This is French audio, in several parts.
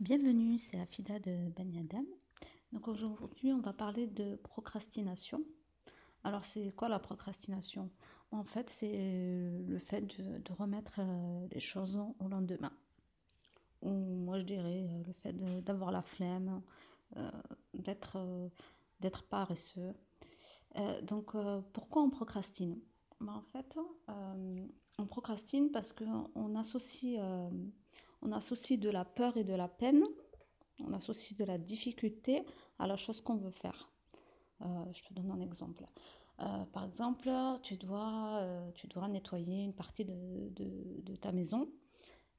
Bienvenue, c'est Afida de Ben. Donc aujourd'hui, on va parler de procrastination. Alors c'est quoi la procrastination? En fait, c'est le fait de, remettre euh, les choses au lendemain. Ou moi je dirais euh, le fait d'avoir la flemme, euh, d'être paresseux. donc pourquoi on procrastine? Ben, En fait, on procrastine parce qu'on associe on associe de la peur et de la peine, on associe de la difficulté à la chose qu'on veut faire. Euh, je te donne un exemple. Euh, par exemple, tu dois, euh, tu dois nettoyer une partie de, ta maison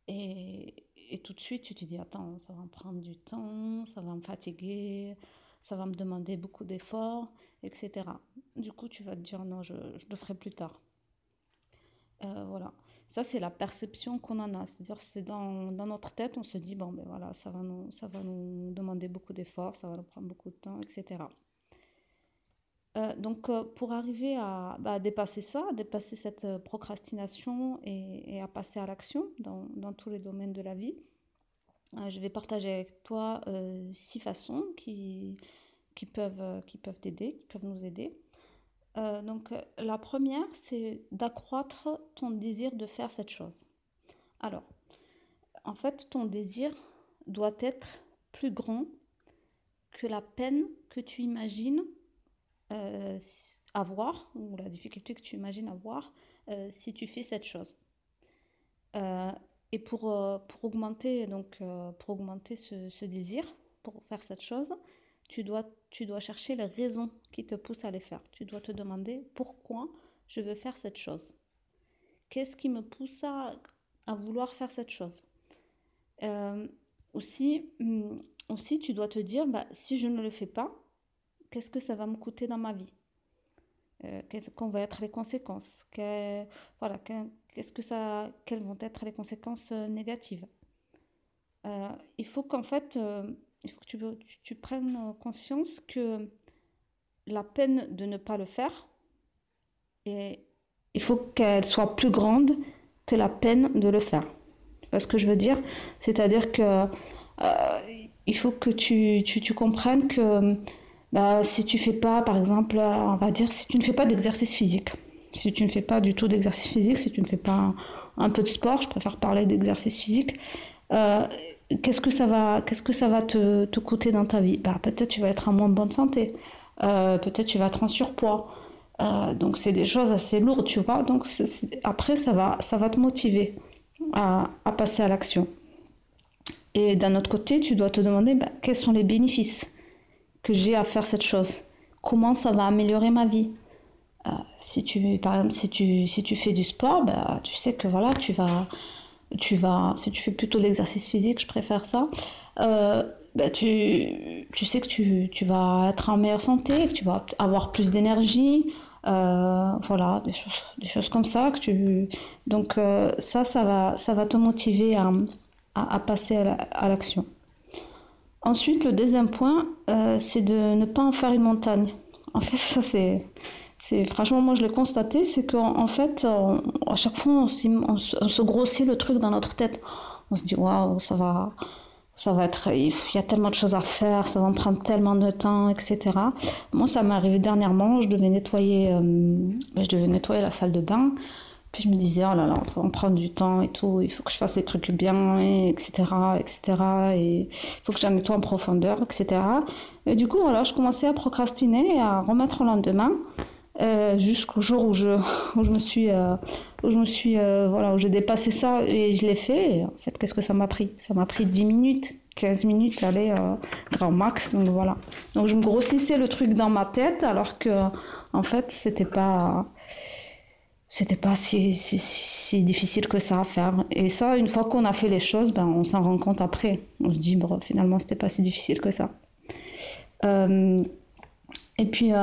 et, et, tout de suite tu te dis attends, ça va me prendre du temps, ça va me fatiguer, ça va me demander beaucoup d'efforts, etc. Du coup, tu vas te dire non, je, le ferai plus tard. Euh, voilà. Ça, c'est la perception qu'on en a. C'est-à-dire, c'est dans, dans, notre tête, on se dit, bon, ben voilà, ça va nous, ça va nous demander beaucoup d'efforts, ça va nous prendre beaucoup de temps, etc. Euh, donc, euh, pour arriver à, bah, dépasser ça, à dépasser cette procrastination et, et à passer à l'action dans, dans, tous les domaines de la vie, je vais partager avec toi six façons qui, qui peuvent, qui peuvent t'aider, qui peuvent nous aider. Euh, donc euh, la première, c'est d'accroître ton désir de faire cette chose. Alors, en fait, ton désir doit être plus grand que la peine que tu imagines euh, avoir, ou la difficulté que tu imagines avoir si tu fais cette chose. Et pour, pour augmenter, donc, pour augmenter ce, désir, pour faire cette chose, tu dois, chercher les raisons qui te poussent à les faire. Tu dois te demander pourquoi je veux faire cette chose. Qu'est-ce qui me pousse à, vouloir faire cette chose? Euh, aussi, hmm, aussi, tu dois te dire, bah, si je ne le fais pas, qu'est-ce que ça va me coûter dans ma vie? Euh, Quelles vont être les conséquences? Voilà, qu'est-ce que ça, quelles vont être les conséquences euh, négatives? Euh, Il faut qu'en fait il faut que tu, tu, prennes conscience que la peine de ne pas le faire, et il faut qu'elle soit plus grande que la peine de le faire. Parce que je veux dire, c'est-à-dire que il faut que tu, tu comprennes que bah, si tu fais pas, par exemple, on va dire, si tu ne fais pas d'exercice physique, si tu ne fais pas du tout d'exercice physique, si tu ne fais pas un, peu de sport, je préfère parler d'exercice physique, euh, qu'est-ce que ça va, qu'est-ce que ça va te, te coûter dans ta vie? Bah, Peut-être tu vas être en moins bonne santé, euh, peut-être tu vas être en surpoids. Euh, donc c'est des choses assez lourdes, tu vois. Donc après, ça va, ça va te motiver à, à passer à l'action. Et d'un autre côté, tu dois te demander bah, quels sont les bénéfices? Que j'ai à faire cette chose. Comment ça va améliorer ma vie? Euh, Si tu, par exemple, si tu, si tu fais du sport, bah, tu sais que voilà, tu vas tu vas, si tu fais plutôt l'exercice physique, je préfère ça, euh, bah tu, tu sais que tu, tu vas être en meilleure santé, que tu vas avoir plus d'énergie, euh, voilà, des choses, des choses comme ça. Que tu, donc euh, ça, ça va, ça va te motiver à, à passer à l'action. Ensuite, le deuxième point, euh, c'est de ne pas en faire une montagne. En fait, ça c'est c'est franchement moi je l'ai constaté c'est qu'en en fait à chaque fois on, on, se grossit le truc dans notre tête. On se dit waouh ça va ça va être il y a tellement de choses à faire ça va me prendre tellement de temps etc moi ça m'est arrivé dernièrement je devais nettoyer euh, ben, je devais nettoyer la salle de bain puis je me disais oh là là ça va me prendre du temps et tout il faut que je fasse les trucs bien et etc etc et il faut que j'en nettoie en profondeur etc et du coup voilà je commençais à procrastiner et à remettre au lendemain euh, jusqu'au jour où je, où je me suis, euh, où je me suis, euh, voilà, où j'ai dépassé ça et je l'ai fait. En fait, qu'est-ce que ça m'a pris? Ça m'a pris 10 minutes, 15 minutes, allez, grand max. Donc voilà. Donc je me grossissais le truc dans ma tête, alors que en fait, c'était pas, c'était pas si, si, si, difficile que ça à faire. Et ça, une fois qu'on a fait les choses, ben, on s'en rend compte après. On se dit, bon, finalement, c'était pas si difficile que ça. et puis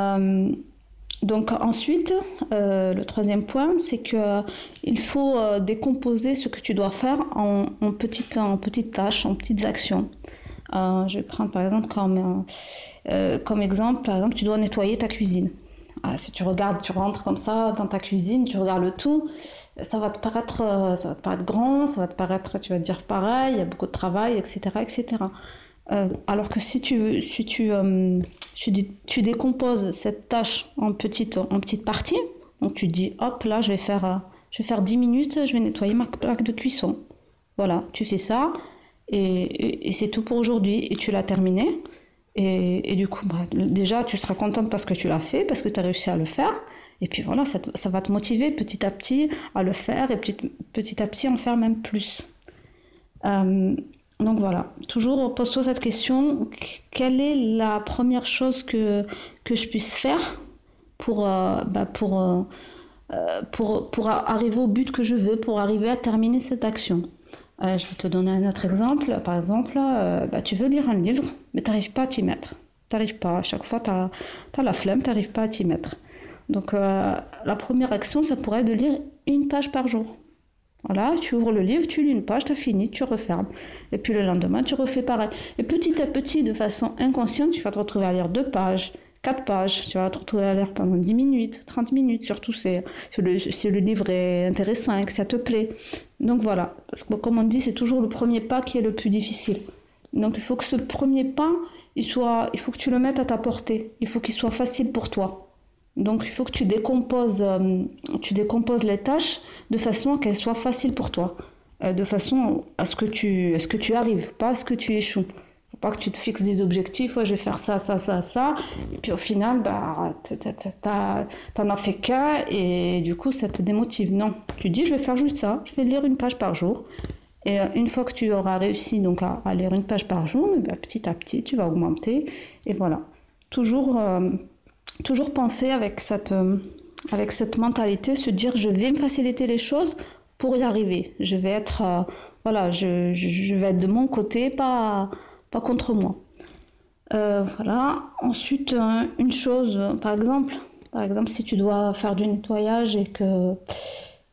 donc ensuite, euh, le troisième point, c'est que il faut euh, décomposer ce que tu dois faire en, petites, en petites tâches, en petites actions. Euh, je vais prendre par exemple comme, comme exemple, par exemple, tu dois nettoyer ta cuisine. Ah, si tu regardes, tu rentres comme ça dans ta cuisine, tu regardes le tout, ça va te paraître, euh, ça va te paraître grand, ça va te paraître, tu vas te dire pareil, il y a beaucoup de travail, etc., etc. Euh, alors que si tu, si tu, euh, tu, décomposes cette tâche en petites, en petites parties, donc tu dis, hop, là, je vais faire, je vais faire 10 minutes, je vais nettoyer ma plaque de cuisson. Voilà, tu fais ça, et, et c'est tout pour aujourd'hui, et tu l'as terminé. Et, du coup, bah, déjà, tu seras contente parce que tu l'as fait, parce que tu as réussi à le faire. Et puis voilà, ça, va te motiver petit à petit à le faire et petit, petit à petit en faire même plus. Euh, donc voilà, toujours pose-toi cette question, quelle est la première chose que, que je puisse faire pour, euh, bah pour, euh, pour, pour arriver au but que je veux, pour arriver à terminer cette action? Je vais te donner un autre exemple. Par exemple, bah, tu veux lire un livre, mais tu n'arrives pas à t'y mettre. Tu n'arrives pas. À chaque fois, tu as, as, la flemme, tu n'arrives pas à t'y mettre. Donc euh, la première action, ça pourrait être de lire une page par jour. Voilà, tu ouvres le livre, tu lis une page, tu as fini, tu refermes. Et puis le lendemain, tu refais pareil. Et petit à petit, de façon inconsciente, tu vas te retrouver à lire deux pages, quatre pages. Tu vas te retrouver à lire pendant 10 minutes, 30 minutes, surtout si le, si le livre est intéressant et que ça te plaît. Donc voilà, parce que comme on dit, c'est toujours le premier pas qui est le plus difficile. Donc il faut que ce premier pas, il, soit, il faut que tu le mettes à ta portée. Il faut qu'il soit facile pour toi. Donc il faut que tu décomposes, euh, tu décomposes les tâches de façon à qu'elles soient faciles pour toi, euh, de façon à ce que tu, à ce que tu arrives, pas à ce que tu échoues. Pas que tu te fixes des objectifs, je vais faire ça, ça, ça, ça, et puis au final, bah, t'en as fait qu'un, et du coup, ça te démotive. Non, tu dis, je vais faire juste ça, je vais lire une page par jour, et euh, une fois que tu auras réussi donc à, lire une page par jour, bah, petit à petit, tu vas augmenter, et voilà. Toujours toujours penser avec cette, euh, avec cette mentalité, se dire je vais me faciliter les choses pour y arriver. Je vais être, euh, voilà, je, vais être de mon côté, pas, pas contre moi. Euh, voilà. Ensuite, une chose, par exemple, par exemple, si tu dois faire du nettoyage et que,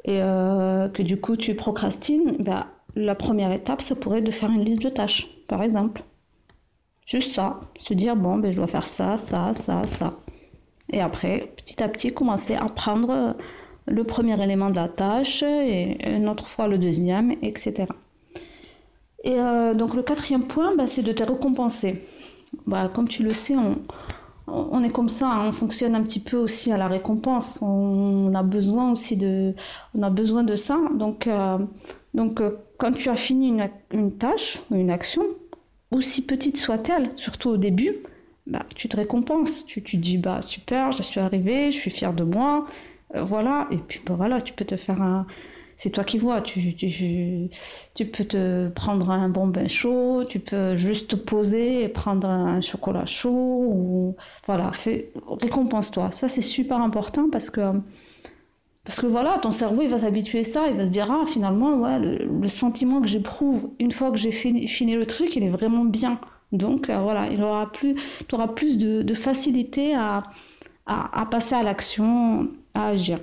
que du coup tu procrastines, ben, la première étape, ça pourrait être de faire une liste de tâches, par exemple. Juste ça, se dire bon, ben, je dois faire ça, ça, ça, ça. Et après, petit à petit, commencer à prendre le premier élément de la tâche et une autre fois le deuxième, etc. Et euh, donc le quatrième point, bah, c'est de te récompenser. Bah, comme tu le sais, on, est comme ça, hein, on fonctionne un petit peu aussi à la récompense. On, a besoin aussi de, on a besoin de ça. Donc, euh, euh, quand tu as fini une, tâche une action, aussi petite soit-elle, surtout au début, bah, tu te récompenses. Tu, tu dis, super, je suis arrivée, je suis fière de moi. Voilà. Et puis, voilà, tu peux te faire un. C'est toi qui vois. Tu, tu, tu, peux te prendre un bon bain chaud, tu peux juste te poser et prendre un chocolat chaud. Ou, voilà, récompense-toi. Ça, c'est super important parce que. Parce que voilà, ton cerveau, il va s'habituer à ça, il va se dire, ah, finalement, ouais, le, sentiment que j'éprouve une fois que j'ai fini, fini le truc, il est vraiment bien. Donc euh, voilà, il aura plus, tu auras plus de, facilité à, à, passer à l'action, à agir.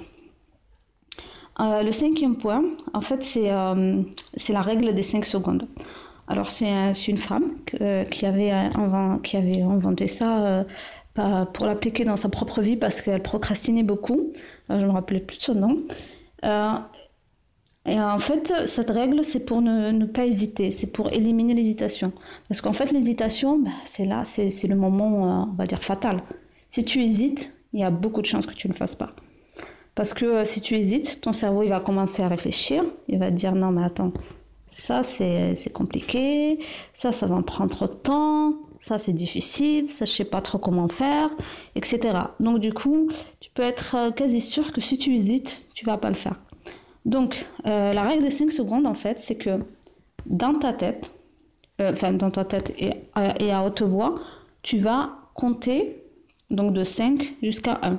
Euh, le cinquième point, en fait, c'est euh, la règle des 5 secondes. Alors, c'est une femme qui, avait, qui avait inventé ça pour l'appliquer dans sa propre vie parce qu'elle procrastinait beaucoup. je ne me rappelais plus de son nom. Et en fait, cette règle, c'est pour ne, pas hésiter, c'est pour éliminer l'hésitation. Parce qu'en fait, l'hésitation, bah, c'est là, c'est le moment, euh, on va dire, fatal. Si tu hésites, il y a beaucoup de chances que tu ne le fasses pas. Parce que euh, si tu hésites, ton cerveau, il va commencer à réfléchir, il va te dire, non, mais attends, ça, c'est compliqué, ça, ça va me prendre trop de temps, ça, c'est difficile, ça, je sais pas trop comment faire, etc. Donc, du coup, tu peux être euh, quasi sûr que si tu hésites, tu vas pas le faire. Donc, euh, la règle des 5 secondes, en fait, c'est que dans ta tête, enfin, dans ta tête et à, haute voix, tu vas compter donc de 5 jusqu'à 1.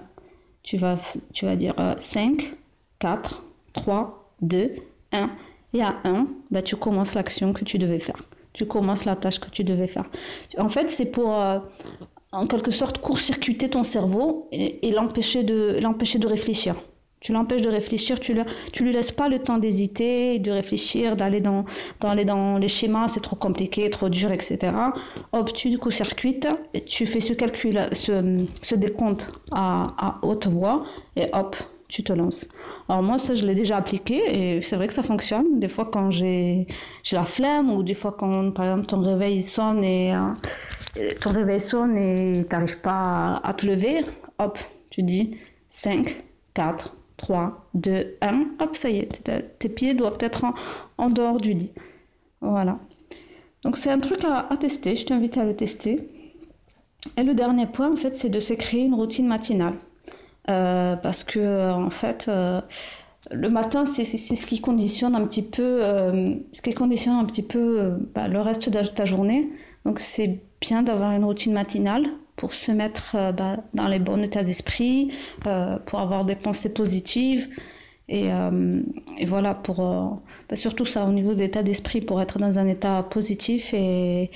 Tu vas, tu vas dire 5, 4, 3, 2, 1. Et à 1, bah, tu commences l'action que tu devais faire. Tu commences la tâche que tu devais faire. En fait, c'est pour, euh, en quelque sorte, court-circuiter ton cerveau et, et l'empêcher de, de réfléchir. Tu l'empêches de réfléchir, tu, ne tu lui laisses pas le temps d'hésiter, de réfléchir, d'aller dans, dans, les schémas, c'est trop compliqué, trop dur, etc. Hop, tu court-circuites, tu fais ce calcul, ce, ce décompte à, à haute voix, et hop, tu te lances. Alors moi, ça, je l'ai déjà appliqué et c'est vrai que ça fonctionne. Des fois, quand j'ai la flemme ou des fois, quand, par exemple, ton réveil sonne et euh, ton réveil sonne et tu n'arrives pas à, te lever, hop, tu dis 5, 4, 3, 2, 1, hop, ça y est, tes pieds doivent être en, dehors du lit. Voilà. Donc c'est un truc à, tester, je t'invite à le tester. Et le dernier point, en fait, c'est de se créer une routine matinale. Euh, parce que en fait euh, le matin c'est ce qui conditionne un petit peu euh, ce qui conditionne un petit peu bah, le reste de ta journée donc c'est bien d'avoir une routine matinale pour se mettre bah, dans les bons états d'esprit pour avoir des pensées positives et, et voilà pour bah, surtout ça au niveau d'état d'esprit pour être dans un état positif et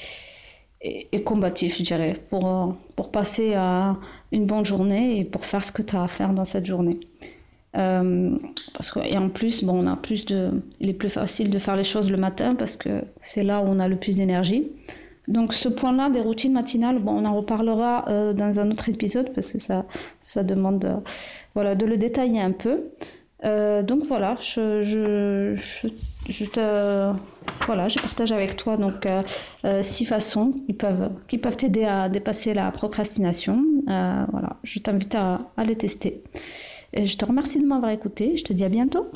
et, combatif, je dirais, pour, euh, pour passer à une bonne journée et pour faire ce que tu as à faire dans cette journée. Euh, parce que, et en plus, bon, on a plus de, il est plus facile de faire les choses le matin parce que c'est là où on a le plus d'énergie. Donc ce point-là des routines matinales, bon, on en reparlera euh, dans un autre épisode parce que ça, ça demande voilà, de le détailler un peu. donc voilà, je, je, je, je te voilà, je partage avec toi donc euh, euh, six façons qui peuvent qui peuvent t'aider à dépasser la procrastination. Euh, voilà, je t'invite à, à les tester. Et je te remercie de m'avoir écouté. Je te dis à bientôt.